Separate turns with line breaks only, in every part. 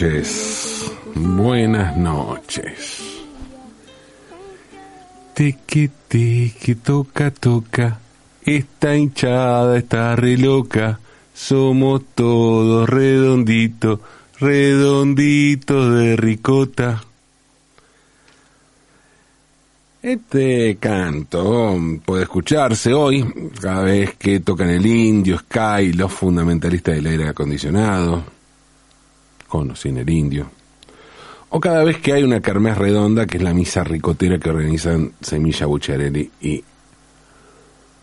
noches. Buenas noches. Teque, teque, toca, toca. Esta hinchada está re loca. Somos todos redonditos, redonditos de ricota. Este canto puede escucharse hoy cada vez que tocan el indio, Sky, los fundamentalistas del aire acondicionado, con o sin el indio, o cada vez que hay una kermés redonda que es la misa ricotera que organizan Semilla Bucciarelli y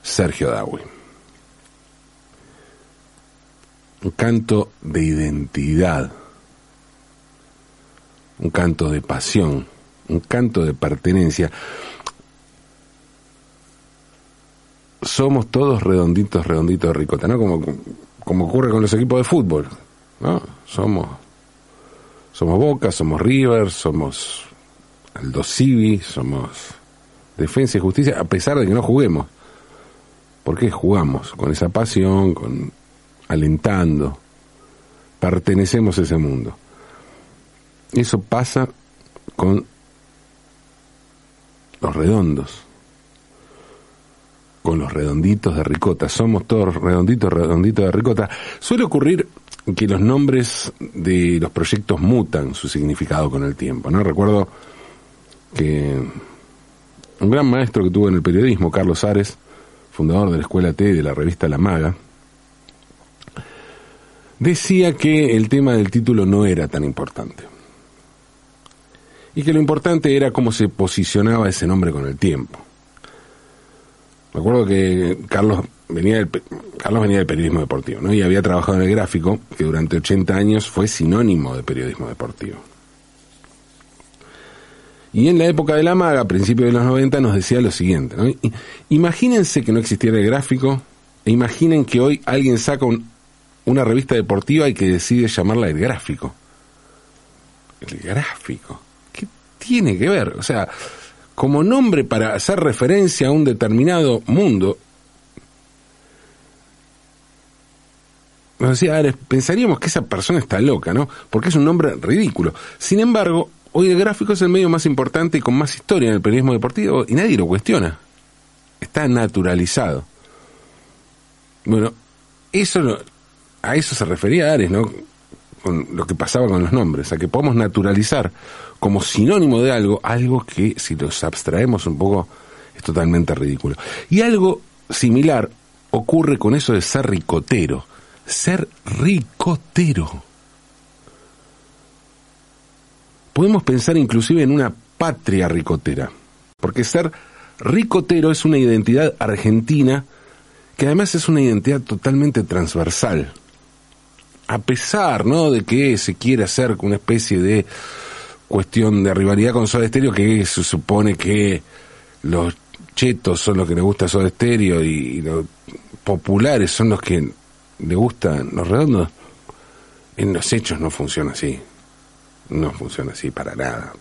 Sergio Dawi. Un canto de identidad, un canto de pasión, un canto de pertenencia. Somos todos redonditos, redonditos de ricota, ¿no? Como, como ocurre con los equipos de fútbol, ¿no? Somos, somos Boca, somos River, somos Aldo Civi, somos Defensa y Justicia, a pesar de que no juguemos. Porque jugamos con esa pasión, con alentando, pertenecemos a ese mundo. Eso pasa con los redondos, con los redonditos de ricota. Somos todos redonditos, redonditos de ricota. Suele ocurrir que los nombres de los proyectos mutan su significado con el tiempo, ¿no? Recuerdo que un gran maestro que tuvo en el periodismo, Carlos Ares, fundador de la Escuela T y de la revista La Maga, decía que el tema del título no era tan importante y que lo importante era cómo se posicionaba ese nombre con el tiempo. Recuerdo que Carlos venía del, Carlos venía del periodismo deportivo, ¿no? Y había trabajado en el gráfico, que durante 80 años fue sinónimo de periodismo deportivo. Y en la época de la maga, a principios de los 90, nos decía lo siguiente, ¿no? Imagínense que no existiera el gráfico, e imaginen que hoy alguien saca una revista deportiva y que decide llamarla el gráfico. El gráfico tiene que ver? O sea, como nombre para hacer referencia a un determinado mundo. Nos decía, pensaríamos que esa persona está loca, ¿no? Porque es un nombre ridículo. Sin embargo, hoy el gráfico es el medio más importante y con más historia en el periodismo deportivo y nadie lo cuestiona. Está naturalizado. Bueno, eso a eso se refería Ares, ¿no? Con lo que pasaba con los nombres, a que podemos naturalizar como sinónimo de algo, algo que si los abstraemos un poco es totalmente ridículo. Y algo similar ocurre con eso de ser ricotero. Ser ricotero. Podemos pensar inclusive en una patria ricotera, porque ser ricotero es una identidad argentina que además es una identidad totalmente transversal. A pesar, ¿no?, de que se quiere hacer una especie de cuestión de rivalidad con Soda que se supone que los chetos son los que les gusta Soda y, los populares son los que le gustan los redondos. En los hechos no funciona así. No funciona así para nada.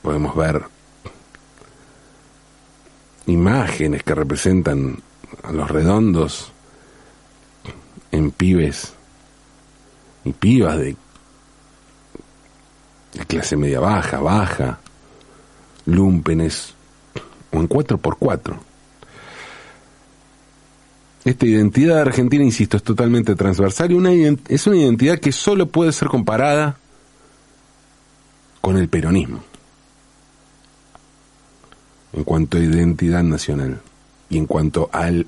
Podemos ver imágenes que representan a los redondos en pibes y pibas de clase media baja, baja, lumpenes o en 4x4. Esta identidad argentina, insisto, es totalmente transversal y una, es una identidad que solo puede ser comparada con el peronismo en cuanto a identidad nacional y en cuanto al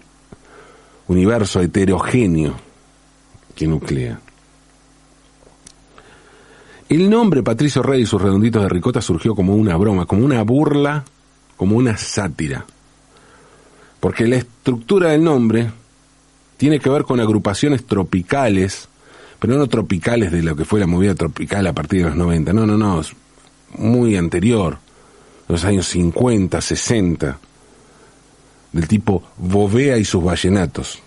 universo heterogéneo que nuclea. El nombre Patricio Rey y sus redonditos de ricota surgió como una broma, como una burla, como una sátira. Porque la estructura del nombre tiene que ver con agrupaciones tropicales, pero no tropicales de lo que fue la movida tropical a partir de los 90, no, no, no, muy anterior, los años 50, 60, del tipo Bovea y sus vallenatos.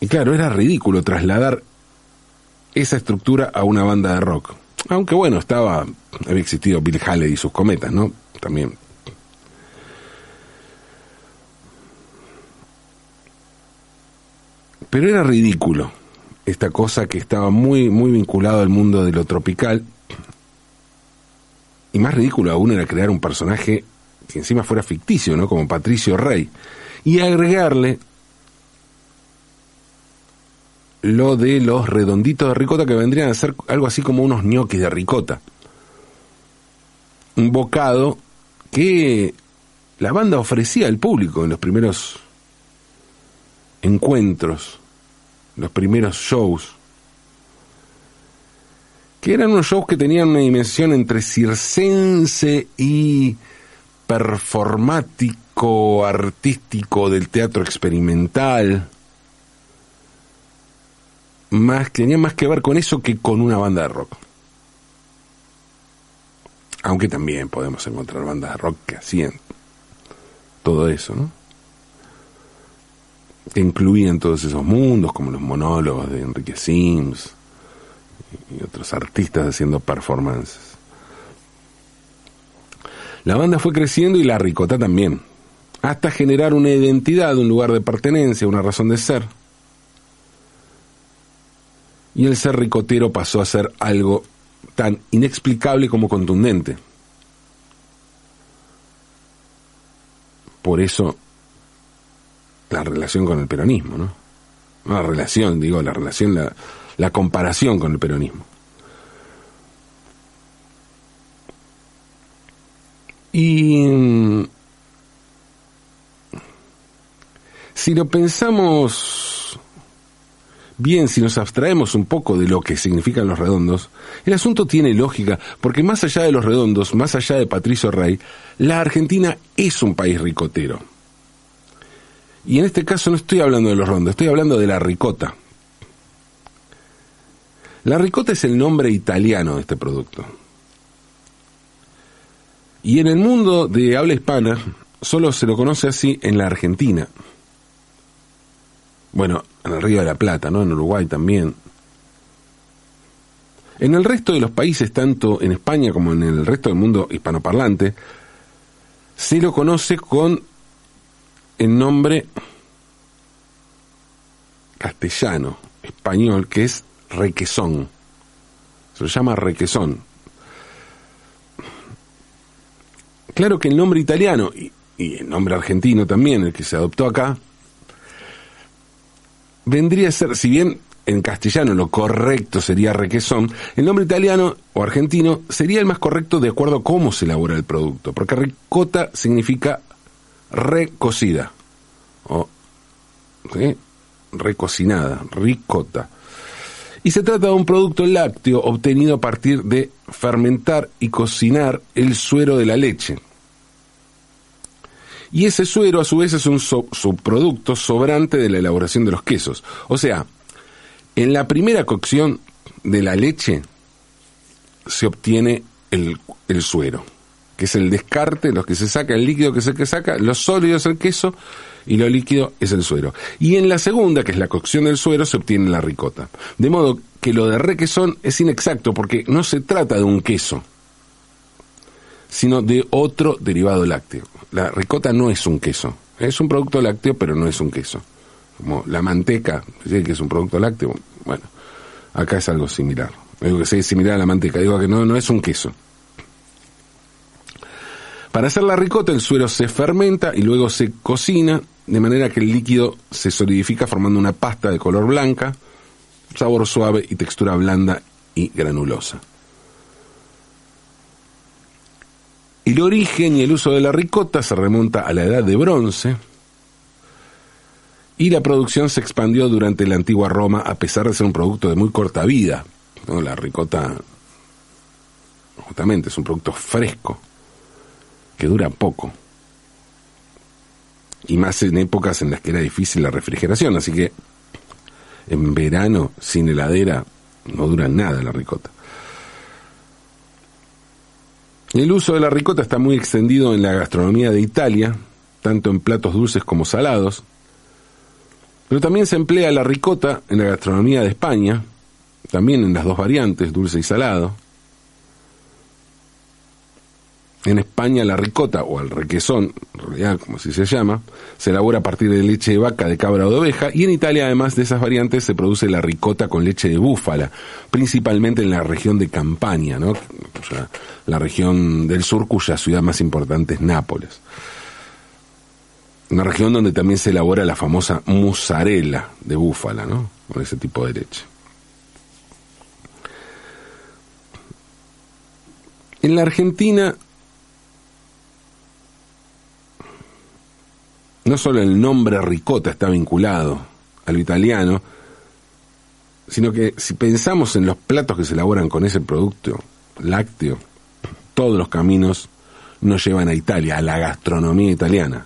Y claro, era ridículo trasladar esa estructura a una banda de rock. Aunque bueno, estaba, había existido Bill Haley y sus cometas, ¿no? También. Pero era ridículo esta cosa que estaba muy, muy vinculado al mundo de lo tropical. Y más ridículo aún era crear un personaje que encima fuera ficticio, ¿no? Como Patricio Rey. Y agregarle lo de los redonditos de ricota que vendrían a ser algo así como unos ñoquis de ricota. Un bocado que la banda ofrecía al público en los primeros encuentros, los primeros shows, que eran unos shows que tenían una dimensión entre circense y performático, artístico del teatro experimental, más, tenía más que ver con eso que con una banda de rock. Aunque también podemos encontrar bandas de rock que hacían todo eso, ¿no? Que incluían todos esos mundos, como los monólogos de Enrique Sims y otros artistas haciendo performances. La banda fue creciendo y la ricota también, hasta generar una identidad, un lugar de pertenencia, una razón de ser y el ser ricotero pasó a ser algo tan inexplicable como contundente. Por eso la relación con el peronismo, ¿no? la relación, digo, la relación, la, la comparación con el peronismo. Y mm, si lo pensamos Bien, si nos abstraemos un poco de lo que significan los redondos, el asunto tiene lógica, porque más allá de los redondos, más allá de Patricio Rey, la Argentina es un país ricotero. Y en este caso no estoy hablando de los redondos, estoy hablando de la ricota. La ricota es el nombre italiano de este producto. Y en el mundo de habla hispana solo se lo conoce así en la Argentina. Bueno, en el Río de la Plata, ¿no? En Uruguay también. En el resto de los países, tanto en España como en el resto del mundo hispanoparlante, se lo conoce con el nombre castellano, español, que es requesón. Se lo llama requesón. Claro que el nombre italiano y, y el nombre argentino también, el que se adoptó acá, vendría a ser, si bien en castellano lo correcto sería requesón, el nombre italiano o argentino sería el más correcto de acuerdo a cómo se elabora el producto, porque ricota significa recocida o recocinada, ricota. Y se trata de un producto lácteo obtenido a partir de fermentar y cocinar el suero de la leche. Y ese suero a su vez es un subproducto sobrante de la elaboración de los quesos. O sea, en la primera cocción de la leche se obtiene el, suero, que es el descarte, lo que se saca, el líquido que se que saca, lo sólido es el queso y lo líquido es el suero. Y en la segunda, que es la cocción del suero, se obtiene la ricota. De modo que lo de requesón es inexacto porque no se trata de un queso, sino de otro derivado lácteo. La ricota no es un queso, es un producto lácteo, pero no es un queso. Como la manteca, que es un producto lácteo, bueno, acá es algo similar. Digo que es similar a la manteca, digo que no, no es un queso. Para hacer la ricota el suero se fermenta y luego se cocina de manera que el líquido se solidifica formando una pasta de color blanca, sabor suave y textura blanda y granulosa. El origen y el uso de la ricota se remonta a la edad de bronce y la producción se expandió durante la antigua Roma a pesar de ser un producto de muy corta vida. La ricota justamente es un producto fresco que dura poco y más en épocas en las que era difícil la refrigeración, así que en verano sin heladera no dura nada la ricota. El uso de la ricota está muy extendido en la gastronomía de Italia, tanto en platos dulces como salados, pero también se emplea la ricota en la gastronomía de España, también en las dos variantes, dulce y salado. En España la ricota o el requesón, realidad como así se llama, se elabora a partir de leche de vaca, de cabra o de oveja y en Italia además de esas variantes se produce la ricota con leche de búfala, principalmente en la región de Campania, ¿no? O sea, la región del sur cuya ciudad más importante es Nápoles. Una región donde también se elabora la famosa mozzarella de búfala, ¿no? Con ese tipo de leche. En la Argentina no solo el nombre ricota está vinculado al italiano, sino que si pensamos en los platos que se elaboran con ese producto lácteo, todos los caminos nos llevan a Italia, a la gastronomía italiana.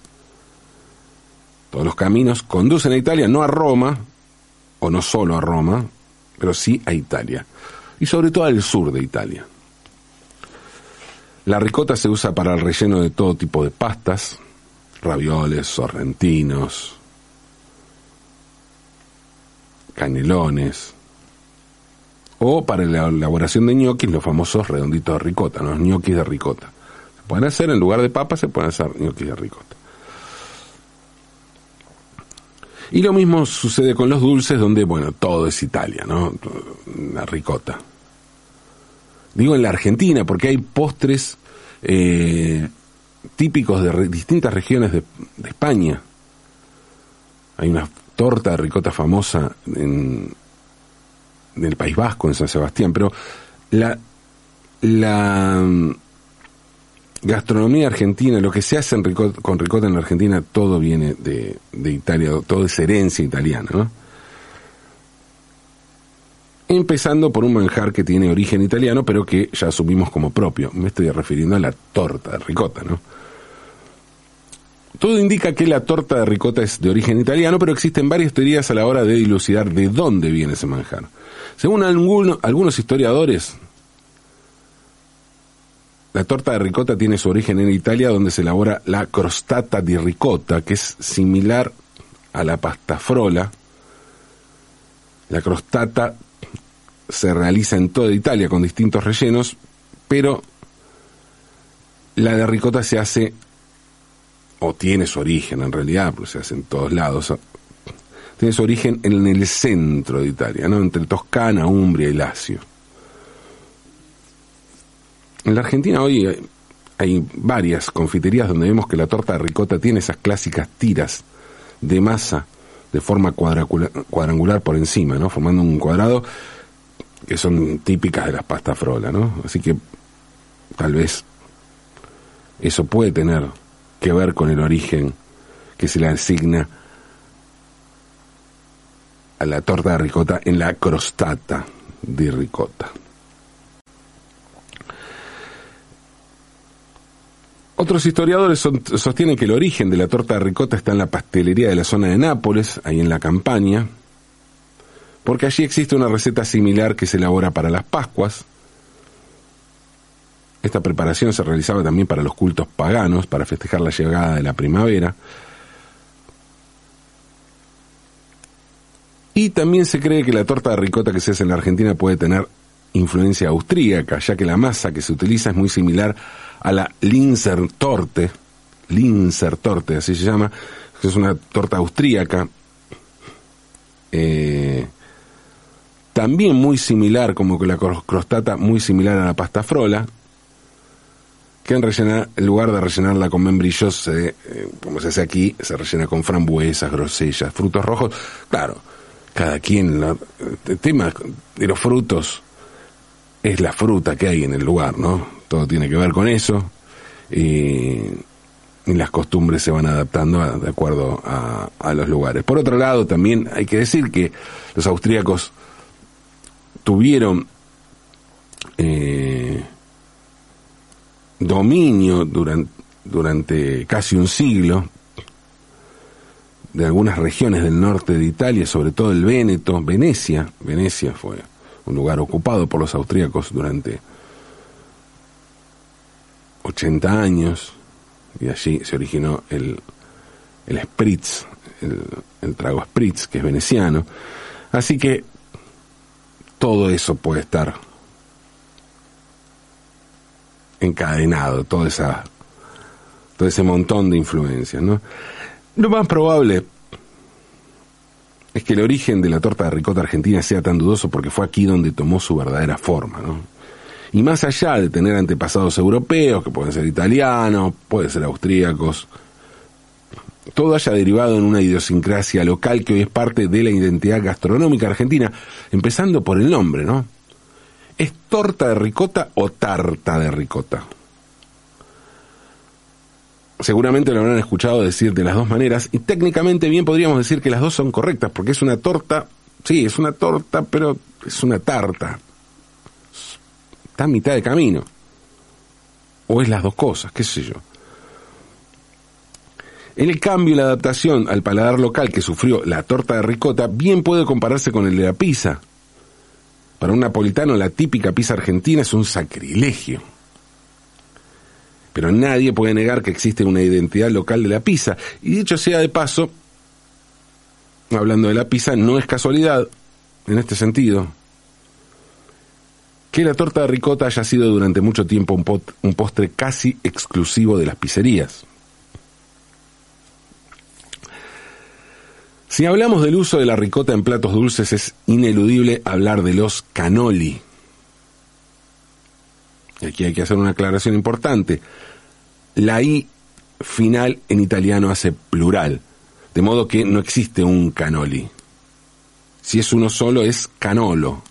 Todos los caminos conducen a Italia, no a Roma, o no solo a Roma, pero sí a Italia, y sobre todo al sur de Italia. La ricota se usa para el relleno de todo tipo de pastas, ravioles, sorrentinos, canelones, o para la elaboración de ñoquis, los famosos redonditos de ricota, los ñoquis de ricota. Se pueden hacer en lugar de papas, se pueden hacer ñoquis de ricota. Y lo mismo sucede con los dulces, donde, bueno, todo es Italia, ¿no? La ricota. Digo en la Argentina, porque hay postres eh, típicos de distintas regiones de, España. Hay una torta de ricota famosa en, el País Vasco, en San Sebastián, pero la, la mm, gastronomía argentina, lo que se hace con ricota en la Argentina, todo viene de, de Italia, todo es herencia italiana, ¿no? Empezando por un manjar que tiene origen italiano, pero que ya asumimos como propio. Me estoy refiriendo a la torta de ricota, ¿no? Todo indica que la torta de ricota es de origen italiano, pero existen varias teorías a la hora de dilucidar de dónde viene ese manjar. Según algunos historiadores, la torta de ricota tiene su origen en Italia, donde se elabora la crostata di ricota, que es similar a la pasta frola. La crostata se realiza en toda Italia con distintos rellenos, pero la de ricota se hace o tiene su origen en realidad, pues se hace en todos lados, tiene su origen en el centro de Italia, ¿no? entre Toscana, Umbria y Lacio. En la Argentina hoy hay, varias confiterías donde vemos que la torta de ricota tiene esas clásicas tiras de masa de forma cuadrangular por encima, ¿no? formando un cuadrado que son típicas de las pastas frola, ¿no? Así que tal vez eso puede tener que ver con el origen que se le asigna a la torta de ricota en la crostata de ricota. Otros historiadores sostienen que el origen de la torta de ricota está en la pastelería de la zona de Nápoles, ahí en la campaña, porque allí existe una receta similar que se elabora para las Pascuas, esta preparación se realizaba también para los cultos paganos, para festejar la llegada de la primavera. Y también se cree que la torta de ricota que se hace en la Argentina puede tener influencia austríaca, ya que la masa que se utiliza es muy similar a la Linzer Torte, Linzer Torte, así se llama, que es una torta austríaca, eh, también muy similar, como que la crostata, muy similar a la pasta frola, que en, rellenar, en lugar de rellenarla con membrillos, eh, como se hace aquí, se rellena con frambuesas, grosellas, frutos rojos. Claro, cada quien, el tema de los frutos es la fruta que hay en el lugar, ¿no? Todo tiene que ver con eso. Y, las costumbres se van adaptando de acuerdo a, a, los lugares. Por otro lado, también hay que decir que los austríacos tuvieron eh, dominio durante, durante casi un siglo de algunas regiones del norte de Italia, sobre todo el Véneto, Venecia. Venecia fue un lugar ocupado por los austríacos durante 80 años y allí se originó el, el spritz, el, el trago spritz, que es veneciano. Así que todo eso puede estar encadenado toda esa, todo ese montón de influencias, ¿no? Lo más probable es que el origen de la torta de ricota argentina sea tan dudoso porque fue aquí donde tomó su verdadera forma, ¿no? Y más allá de tener antepasados europeos, que pueden ser italianos, pueden ser austríacos, todo haya derivado en una idiosincrasia local que hoy es parte de la identidad gastronómica argentina, empezando por el nombre, ¿no? ¿Es torta de ricota o tarta de ricota? Seguramente lo habrán escuchado decir de las dos maneras y técnicamente bien podríamos decir que las dos son correctas porque es una torta, sí, es una torta, pero es una tarta. Está a mitad de camino. O es las dos cosas, qué sé yo. El cambio y la adaptación al paladar local que sufrió la torta de ricota bien puede compararse con el de la pizza. Para un napolitano la típica pizza argentina es un sacrilegio. Pero nadie puede negar que existe una identidad local de la pizza. Y dicho sea de paso, hablando de la pizza, no es casualidad, en este sentido, que la torta de ricota haya sido durante mucho tiempo un, un postre casi exclusivo de las pizzerías. Si hablamos del uso de la ricota en platos dulces, es ineludible hablar de los canoli. Aquí hay que hacer una aclaración importante. La I final en italiano hace plural, de modo que no existe un canoli. Si es uno solo es canolo.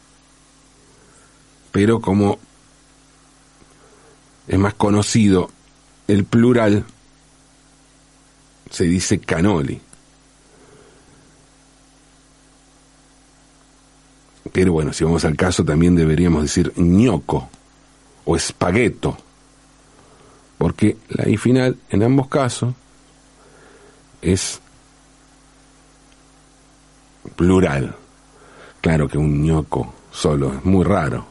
Pero como es más conocido el plural, se dice canoli. Pero bueno, si vamos al caso, también deberíamos decir ñoco o espagueto, porque la I final en ambos casos es plural. Claro que un ñoco solo es muy raro.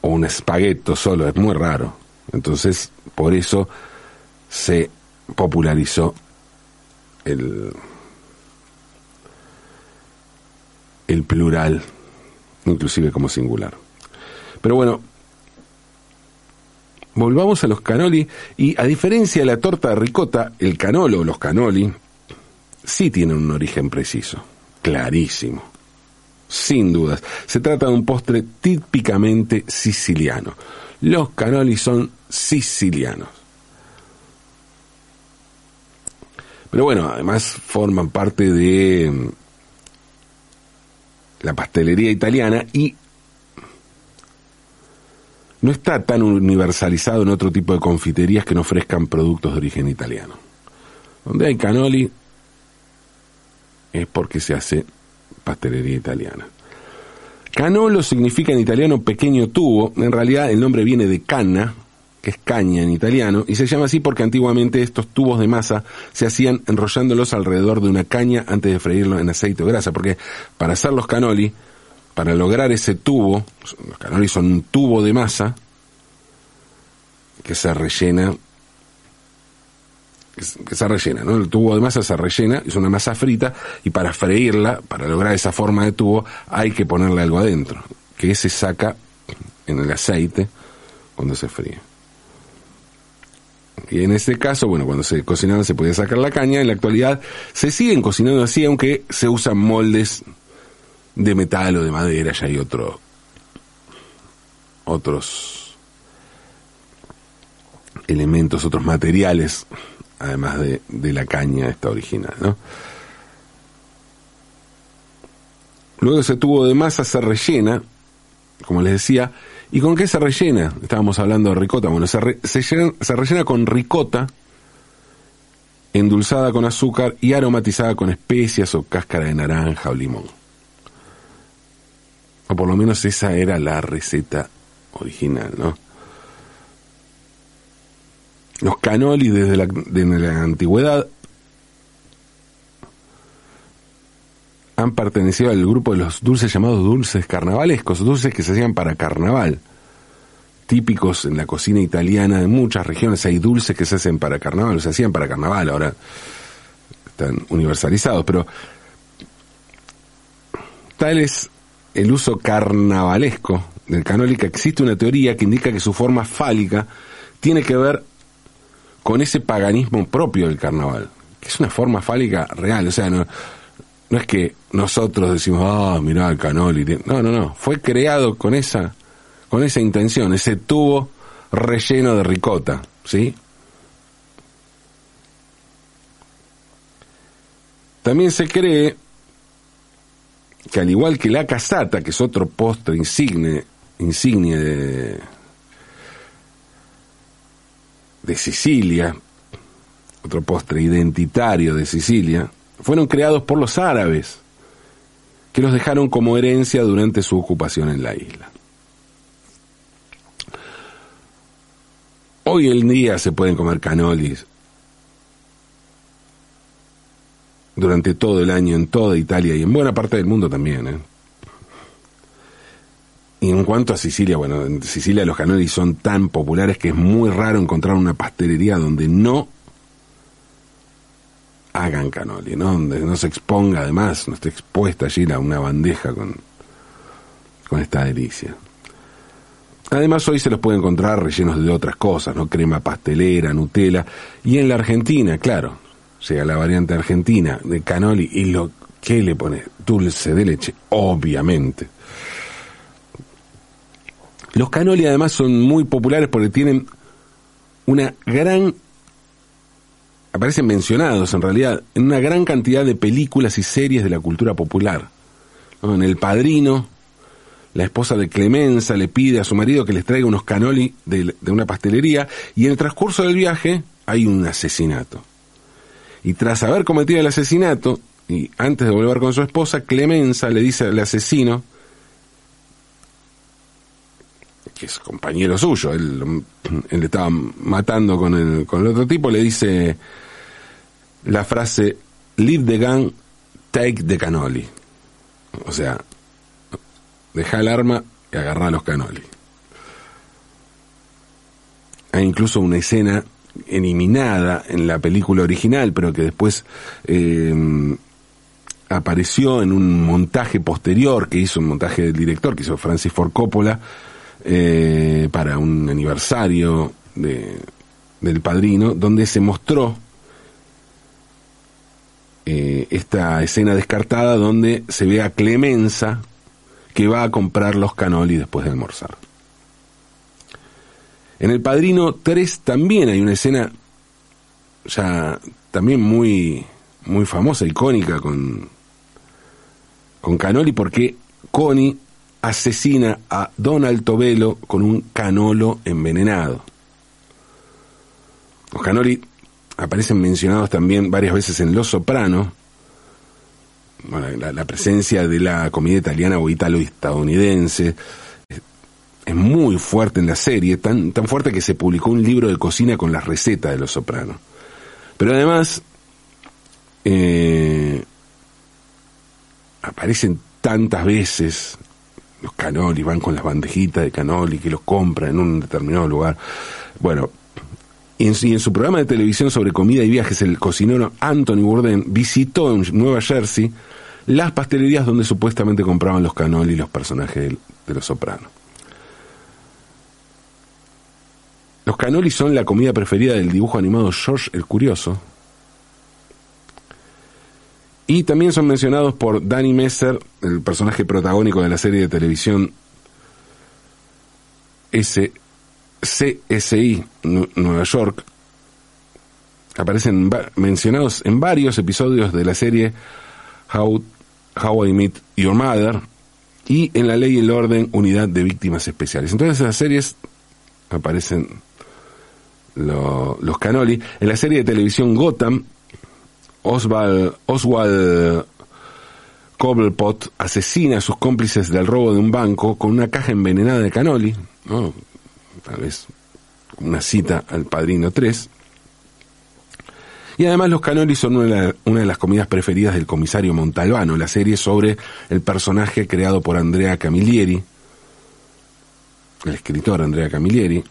O un espagueto solo es muy raro. Entonces, por eso se popularizó el el plural, inclusive como singular. Pero bueno, volvamos a los canoli y a diferencia de la torta de ricota, el canolo o los canoli sí tienen un origen preciso, clarísimo, sin dudas. Se trata de un postre típicamente siciliano. Los canoli son sicilianos. Pero bueno, además forman parte de la pastelería italiana y no está tan universalizado en otro tipo de confiterías que no ofrezcan productos de origen italiano. Donde hay canoli es porque se hace pastelería italiana. Canolo significa en italiano pequeño tubo, en realidad el nombre viene de canna, que es caña en italiano, y se llama así porque antiguamente estos tubos de masa se hacían enrollándolos alrededor de una caña antes de freírlo en aceite o grasa, porque para hacer los canoli, para lograr ese tubo, los canoli son un tubo de masa que se rellena, que se rellena, ¿no? El tubo de masa se rellena, es una masa frita, y para freírla, para lograr esa forma de tubo, hay que ponerle algo adentro, que se saca en el aceite cuando se fríe. Y en este caso, bueno, cuando se cocinaban se podía sacar la caña, en la actualidad se siguen cocinando así, aunque se usan moldes de metal o de madera, ya hay otro, otros elementos, otros materiales, además de, de la caña esta original, ¿no? Luego ese tubo de masa se rellena, como les decía, ¿Y con qué se rellena? Estábamos hablando de ricota. Bueno, se, rellena con ricota, endulzada con azúcar y aromatizada con especias o cáscara de naranja o limón. O por lo menos esa era la receta original, ¿no? Los canoli desde la antigüedad han pertenecido al grupo de los dulces llamados dulces carnavalescos, dulces que se hacían para carnaval, típicos en la cocina italiana de muchas regiones. Hay dulces que se hacen para carnaval, se hacían para carnaval, ahora están universalizados, pero tal es el uso carnavalesco del canoli que existe una teoría que indica que su forma fálica tiene que ver con ese paganismo propio del carnaval, que es una forma fálica real, o sea, no, no es que nosotros decimos, ah, mirá el canoli, no, no, no, fue creado con esa, con esa intención, ese tubo relleno de ricota, ¿sí? También se cree que al igual que la casata, que es otro postre insigne, insignia de, de Sicilia, otro postre identitario de Sicilia, fueron creados por los árabes, que los dejaron como herencia durante su ocupación en la isla. Hoy en día se pueden comer canolis durante todo el año en toda Italia y en buena parte del mundo también. ¿eh? Y en cuanto a Sicilia, bueno, en Sicilia los canolis son tan populares que es muy raro encontrar una pastelería donde no hagan canoli, ¿no? Donde no se exponga además, no esté expuesta allí la, una bandeja con, con esta delicia. Además hoy se los puede encontrar rellenos de otras cosas, ¿no? Crema pastelera, Nutella. Y en la Argentina, claro, llega la variante argentina de canoli y lo que le pone dulce de leche, obviamente. Los canoli además son muy populares porque tienen una gran aparecen mencionados en realidad en una gran cantidad de películas y series de la cultura popular. En El Padrino, la esposa de Clemenza le pide a su marido que les traiga unos canoli de, de una pastelería y en el transcurso del viaje hay un asesinato. Y tras haber cometido el asesinato, y antes de volver con su esposa, Clemenza le dice al asesino, que es compañero suyo, él, él estaba matando con el, con el otro tipo, le dice la frase leave the gun, take the cannoli. O sea, deja el arma y agarra los cannoli. Hay incluso una escena eliminada en la película original, pero que después eh, apareció en un montaje posterior que hizo un montaje del director, que hizo Francis Ford Coppola, eh, para un aniversario de, del padrino, donde se mostró eh, esta escena descartada donde se ve a Clemenza que va a comprar los canoli después de almorzar. En El Padrino 3 también hay una escena ya también muy, muy famosa, icónica con, con Canoli, porque Connie asesina a Don Altobelo con un canolo envenenado. Los canoli aparecen mencionados también varias veces en Los Soprano, la, presencia de la comida italiana o italo-estadounidense, es muy fuerte en la serie, tan, tan fuerte que se publicó un libro de cocina con las recetas de los sopranos. Pero además, eh, aparecen tantas veces los canoli, van con las bandejitas de canoli que los compran en un determinado lugar. Bueno, y en, su programa de televisión sobre comida y viajes, el cocinero Anthony Bourdain visitó en Nueva Jersey las pastelerías donde supuestamente compraban los canoli los personajes de, de los sopranos. Los canolis son la comida preferida del dibujo animado George el Curioso. Y también son mencionados por Danny Messer, el personaje protagónico de la serie de televisión S CSI Nueva York. Aparecen mencionados en varios episodios de la serie How, How I Meet Your Mother y en La Ley y el Orden Unidad de Víctimas Especiales. Entonces esas series aparecen los canoli. En la serie de televisión Gotham, Oswald, Oswald Cobblepot asesina a sus cómplices del robo de un banco con una caja envenenada de canoli, ¿no? tal vez una cita al Padrino 3. Y además los canoli son una, una, de las comidas preferidas del comisario Montalbano, la serie sobre el personaje creado por Andrea Camilleri, el escritor Andrea Camilleri,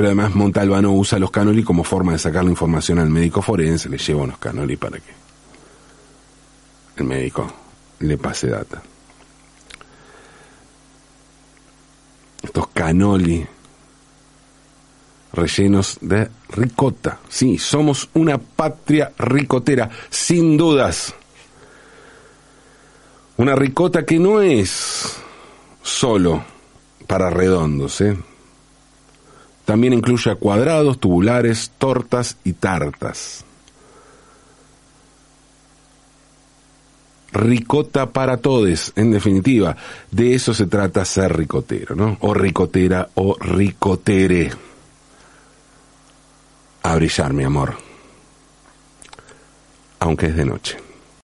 pero además Montalbano usa los canoli como forma de sacar la información al médico forense, le lleva unos canoli para que el médico le pase data. Estos canoli rellenos de ricota. Sí, somos una patria ricotera, sin dudas. Una ricota que no es solo para redondos, ¿eh? También incluye cuadrados, tubulares, tortas y tartas. Ricota para todos, en definitiva. De eso se trata ser ricotero, ¿no? O ricotera o ricotere. A brillar, mi amor. Aunque es de noche.